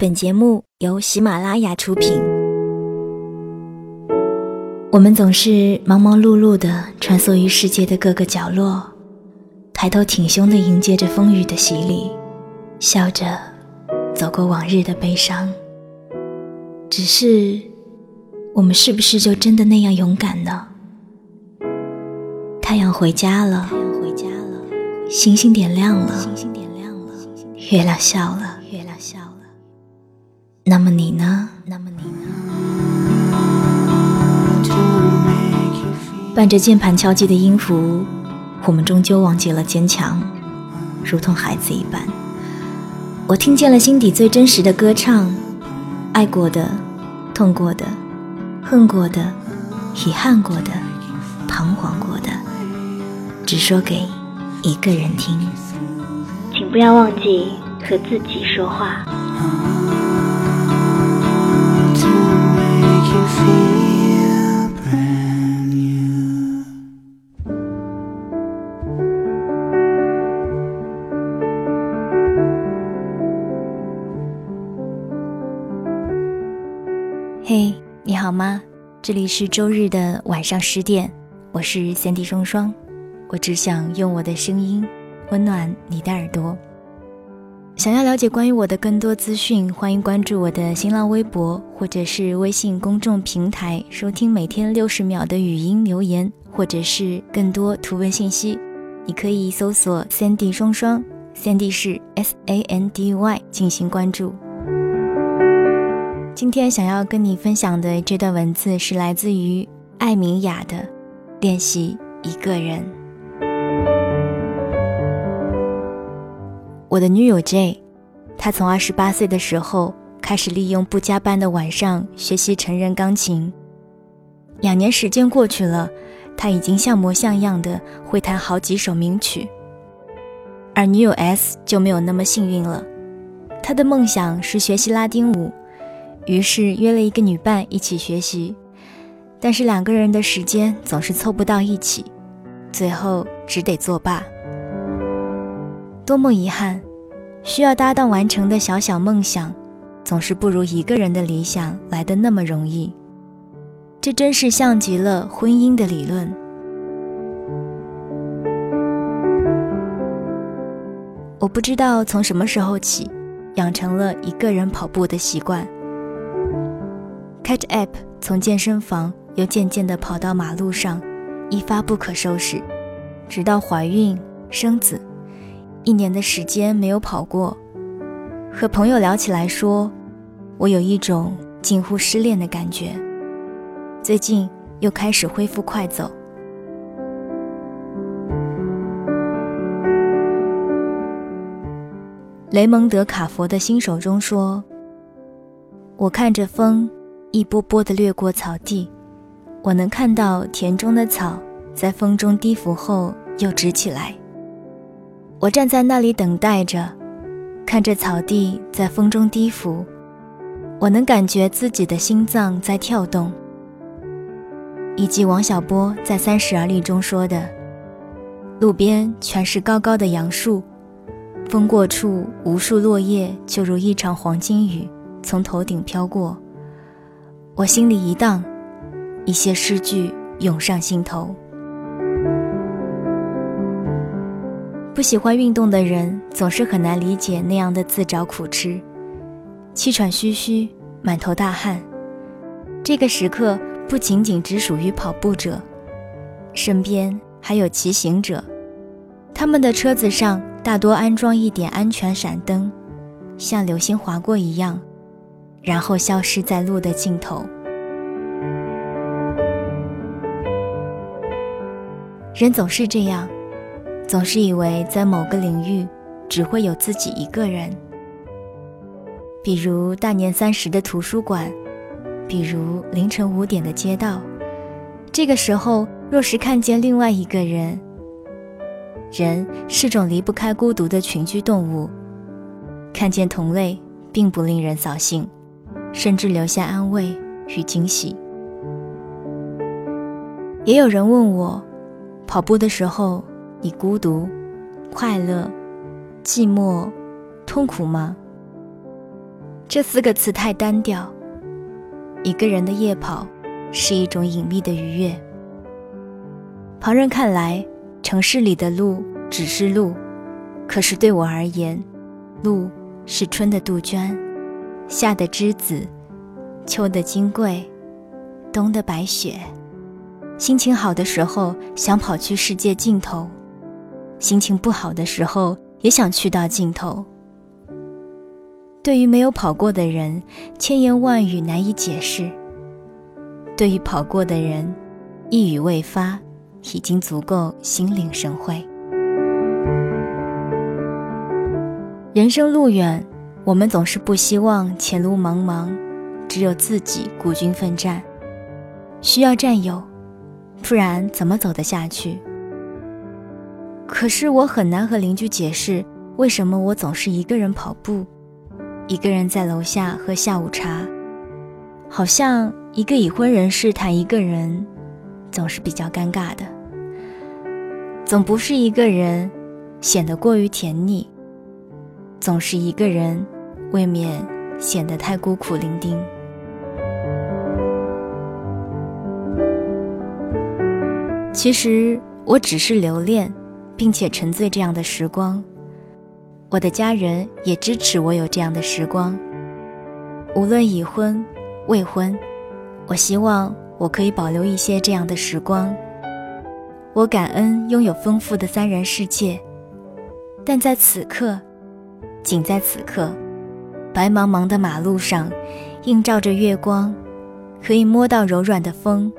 本节目由喜马拉雅出品。我们总是忙忙碌碌的穿梭于世界的各个角落，抬头挺胸的迎接着风雨的洗礼，笑着走过往日的悲伤。只是，我们是不是就真的那样勇敢呢？太阳回家了，星星点亮了，月亮笑了。月亮笑那么你呢？那么你呢？伴着键盘敲击的音符，我们终究忘记了坚强，如同孩子一般。我听见了心底最真实的歌唱，爱过的、痛过的、恨过的、遗憾过的、彷徨过的，只说给一个人听。请不要忘记和自己说话。好吗？这里是周日的晚上十点，我是三 D 双双，我只想用我的声音温暖你的耳朵。想要了解关于我的更多资讯，欢迎关注我的新浪微博或者是微信公众平台，收听每天六十秒的语音留言，或者是更多图文信息，你可以搜索三 D 双双，三 D 是 S A N D Y 进行关注。今天想要跟你分享的这段文字是来自于艾明雅的《练习一个人》。我的女友 J，她从二十八岁的时候开始利用不加班的晚上学习成人钢琴。两年时间过去了，她已经像模像样的会弹好几首名曲。而女友 S 就没有那么幸运了，她的梦想是学习拉丁舞。于是约了一个女伴一起学习，但是两个人的时间总是凑不到一起，最后只得作罢。多么遗憾！需要搭档完成的小小梦想，总是不如一个人的理想来的那么容易。这真是像极了婚姻的理论。我不知道从什么时候起，养成了一个人跑步的习惯。开着 App，从健身房又渐渐地跑到马路上，一发不可收拾，直到怀孕生子，一年的时间没有跑过。和朋友聊起来说，我有一种近乎失恋的感觉。最近又开始恢复快走。雷蒙德·卡佛的新手中说：“我看着风。”一波波的掠过草地，我能看到田中的草在风中低伏后又直起来。我站在那里等待着，看着草地在风中低伏，我能感觉自己的心脏在跳动。以及王小波在《三十而立》中说的：“路边全是高高的杨树，风过处，无数落叶就如一场黄金雨从头顶飘过。”我心里一荡，一些诗句涌上心头。不喜欢运动的人总是很难理解那样的自找苦吃，气喘吁吁，满头大汗。这个时刻不仅仅只属于跑步者，身边还有骑行者，他们的车子上大多安装一点安全闪灯，像流星划过一样。然后消失在路的尽头。人总是这样，总是以为在某个领域只会有自己一个人。比如大年三十的图书馆，比如凌晨五点的街道。这个时候，若是看见另外一个人，人是种离不开孤独的群居动物，看见同类并不令人扫兴。甚至留下安慰与惊喜。也有人问我，跑步的时候你孤独、快乐、寂寞、痛苦吗？这四个词太单调。一个人的夜跑是一种隐秘的愉悦。旁人看来，城市里的路只是路，可是对我而言，路是春的杜鹃，夏的栀子，秋的金桂，冬的白雪。心情好的时候，想跑去世界尽头；心情不好的时候，也想去到尽头。对于没有跑过的人，千言万语难以解释；对于跑过的人，一语未发，已经足够心领神会。人生路远，我们总是不希望前路茫茫，只有自己孤军奋战，需要战友，不然怎么走得下去？可是我很难和邻居解释，为什么我总是一个人跑步。一个人在楼下喝下午茶，好像一个已婚人士谈一个人，总是比较尴尬的。总不是一个人，显得过于甜腻；总是一个人，未免显得太孤苦伶仃。其实我只是留恋，并且沉醉这样的时光。我的家人也支持我有这样的时光，无论已婚未婚，我希望我可以保留一些这样的时光。我感恩拥有丰富的三人世界，但在此刻，仅在此刻，白茫茫的马路上，映照着月光，可以摸到柔软的风。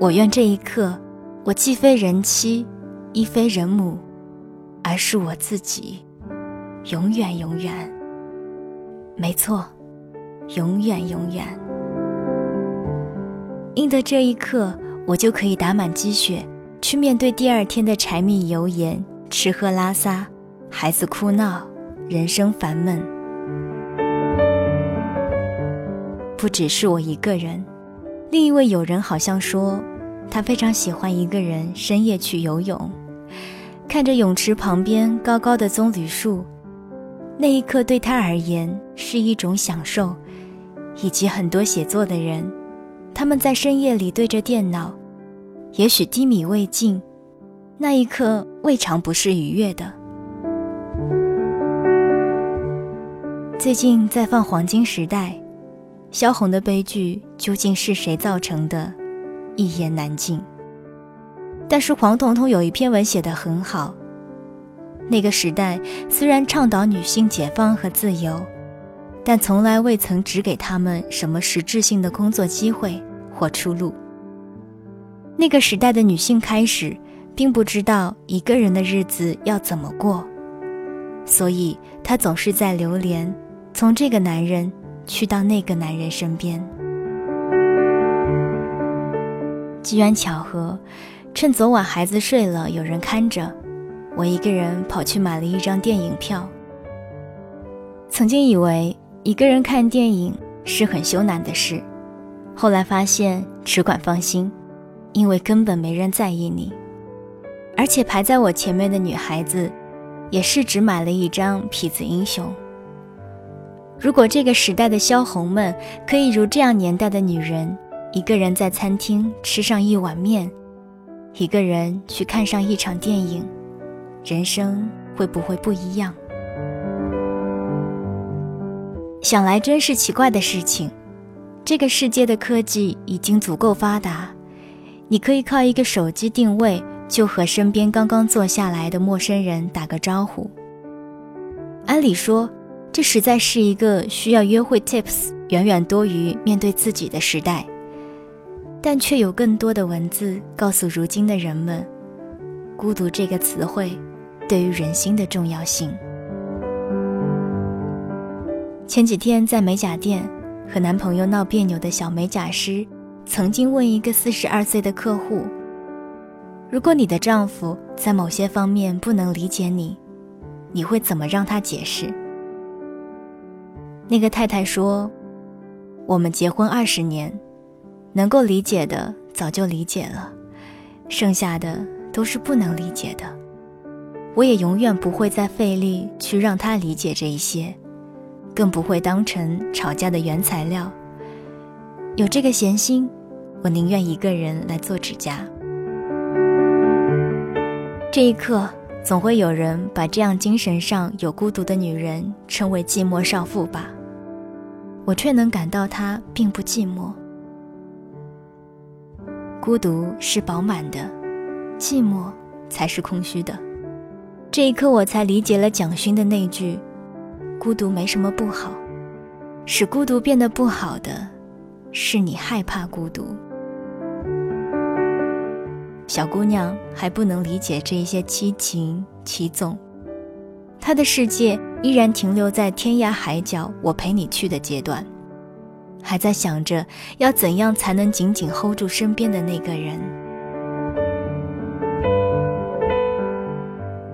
我愿这一刻，我既非人妻，亦非人母。而是我自己，永远永远。没错，永远永远。应得这一刻，我就可以打满鸡血，去面对第二天的柴米油盐、吃喝拉撒、孩子哭闹、人生烦闷。不只是我一个人，另一位友人好像说，他非常喜欢一个人深夜去游泳。看着泳池旁边高高的棕榈树，那一刻对他而言是一种享受，以及很多写作的人，他们在深夜里对着电脑，也许低迷未尽，那一刻未尝不是愉悦的。最近在放《黄金时代》，萧红的悲剧究竟是谁造成的，一言难尽。但是黄彤彤有一篇文写得很好。那个时代虽然倡导女性解放和自由，但从来未曾只给他们什么实质性的工作机会或出路。那个时代的女性开始并不知道一个人的日子要怎么过，所以她总是在流连，从这个男人去到那个男人身边。机缘巧合。趁昨晚孩子睡了，有人看着，我一个人跑去买了一张电影票。曾经以为一个人看电影是很羞难的事，后来发现只管放心，因为根本没人在意你。而且排在我前面的女孩子，也是只买了一张《痞子英雄》。如果这个时代的萧红们可以如这样年代的女人，一个人在餐厅吃上一碗面。一个人去看上一场电影，人生会不会不一样？想来真是奇怪的事情。这个世界的科技已经足够发达，你可以靠一个手机定位，就和身边刚刚坐下来的陌生人打个招呼。按理说，这实在是一个需要约会 tips 远远多于面对自己的时代。但却有更多的文字告诉如今的人们，孤独这个词汇对于人心的重要性。前几天在美甲店和男朋友闹别扭的小美甲师，曾经问一个四十二岁的客户：“如果你的丈夫在某些方面不能理解你，你会怎么让他解释？”那个太太说：“我们结婚二十年。”能够理解的早就理解了，剩下的都是不能理解的。我也永远不会再费力去让他理解这一些，更不会当成吵架的原材料。有这个闲心，我宁愿一个人来做指甲。这一刻，总会有人把这样精神上有孤独的女人称为寂寞少妇吧？我却能感到她并不寂寞。孤独是饱满的，寂寞才是空虚的。这一刻，我才理解了蒋勋的那句：“孤独没什么不好，使孤独变得不好的，是你害怕孤独。”小姑娘还不能理解这一些七情七纵，她的世界依然停留在天涯海角我陪你去的阶段，还在想着要怎样才能紧紧 hold 住身边的那个人。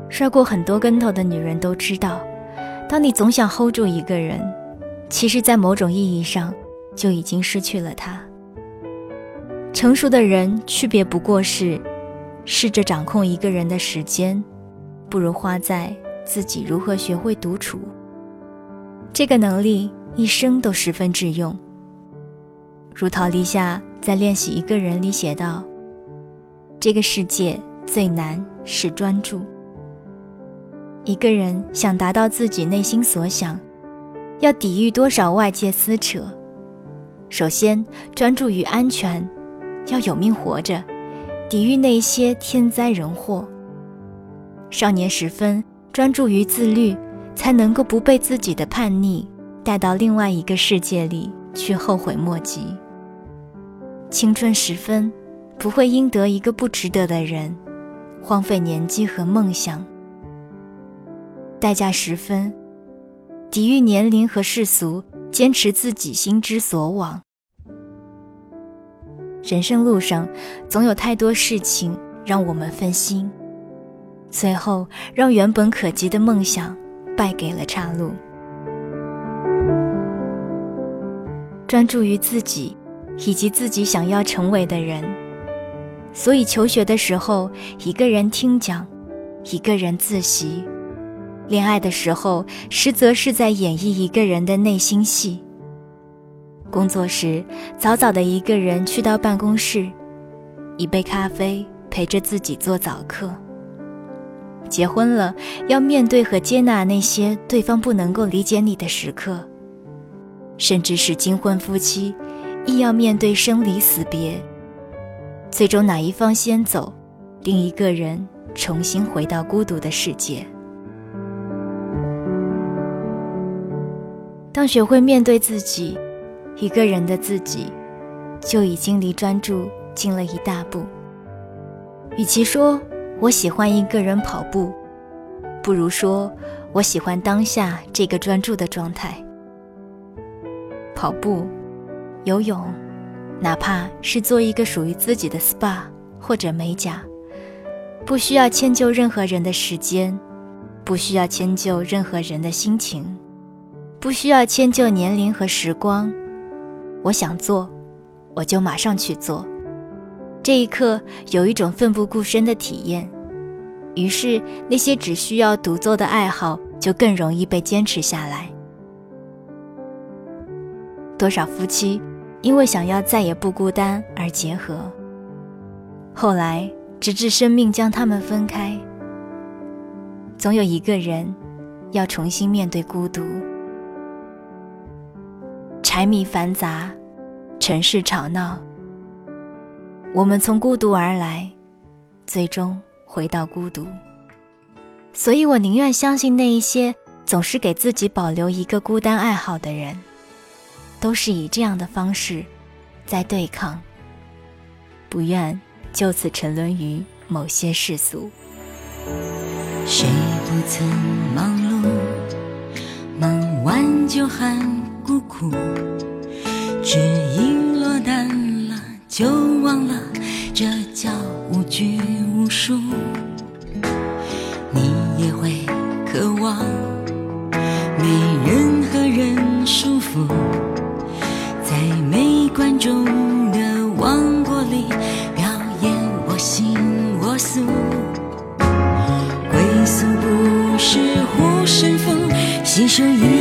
摔过很多跟头的女人都知道，当你总想 hold 住一个人，其实，在某种意义上，就已经失去了他。成熟的人，区别不过是，试着掌控一个人的时间，不如花在自己如何学会独处。这个能力一生都十分致用。如陶立夏在《练习一个人》里写道：“这个世界最难是专注。”一个人想达到自己内心所想，要抵御多少外界撕扯？首先专注于安全，要有命活着，抵御那些天灾人祸。少年时分专注于自律，才能够不被自己的叛逆带到另外一个世界里去后悔莫及。青春时分不会因得一个不值得的人，荒废年纪和梦想。代价十分，抵御年龄和世俗，坚持自己心之所往。人生路上，总有太多事情让我们分心，最后让原本可及的梦想败给了岔路。专注于自己，以及自己想要成为的人。所以求学的时候，一个人听讲，一个人自习。恋爱的时候，实则是在演绎一个人的内心戏。工作时，早早的一个人去到办公室，一杯咖啡陪着自己做早课。结婚了，要面对和接纳那些对方不能够理解你的时刻，甚至是金婚夫妻，亦要面对生离死别。最终哪一方先走，另一个人重新回到孤独的世界。当学会面对自己，一个人的自己，就已经离专注近了一大步。与其说我喜欢一个人跑步，不如说我喜欢当下这个专注的状态。跑步、游泳，哪怕是做一个属于自己的 SPA 或者美甲，不需要迁就任何人的时间，不需要迁就任何人的心情。不需要迁就年龄和时光，我想做，我就马上去做。这一刻有一种奋不顾身的体验，于是那些只需要独奏的爱好就更容易被坚持下来。多少夫妻因为想要再也不孤单而结合，后来直至生命将他们分开。总有一个人要重新面对孤独。柴米繁杂，尘世吵闹。我们从孤独而来，最终回到孤独。所以我宁愿相信那一些总是给自己保留一个孤单爱好的人，都是以这样的方式在对抗，不愿就此沉沦于某些世俗。谁不曾忙碌，忙完就喊。孤苦，只因落单了就忘了，这叫无拘无束。你也会渴望没任何人束缚，在没观众的王国里表演我行我素。归宿不是护身符，携手一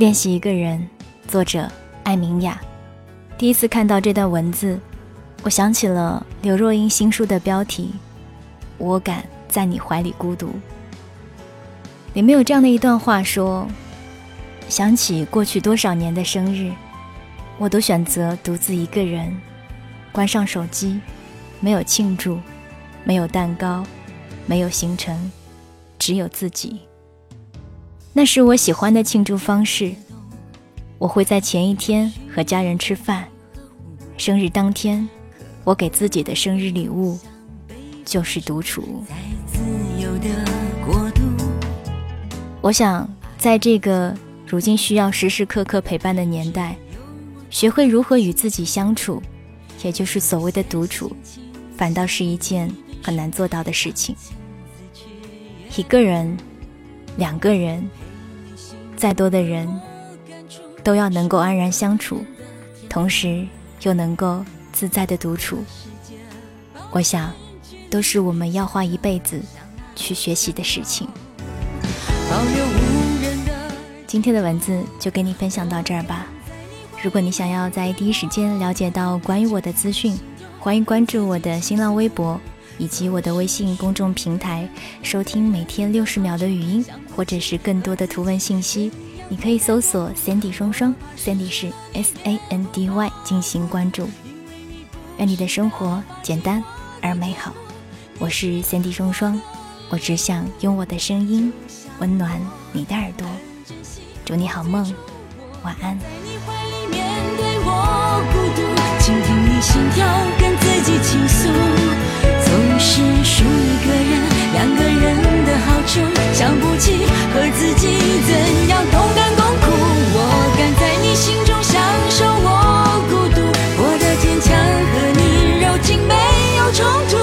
练习一个人，作者艾明雅。第一次看到这段文字，我想起了刘若英新书的标题《我敢在你怀里孤独》。里面有这样的一段话说：“想起过去多少年的生日，我都选择独自一个人，关上手机，没有庆祝，没有蛋糕，没有行程，只有自己。”那是我喜欢的庆祝方式。我会在前一天和家人吃饭，生日当天，我给自己的生日礼物就是独处。我想，在这个如今需要时时刻刻陪伴的年代，学会如何与自己相处，也就是所谓的独处，反倒是一件很难做到的事情。一个人。两个人，再多的人，都要能够安然相处，同时又能够自在的独处。我想，都是我们要花一辈子去学习的事情。今天的文字就跟你分享到这儿吧。如果你想要在第一时间了解到关于我的资讯，欢迎关注我的新浪微博。以及我的微信公众平台，收听每天六十秒的语音，或者是更多的图文信息，你可以搜索 Sandy 双双，Sandy 是 S A N D Y 进行关注。愿你的生活简单而美好。我是 Sandy 双双，我只想用我的声音温暖你的耳朵。祝你好梦，晚安。倾听你心跳，跟自己倾诉。总是数一个人、两个人的好处，想不起和自己怎样同甘共苦。我敢在你心中享受我孤独，我的坚强和你柔情没有冲突，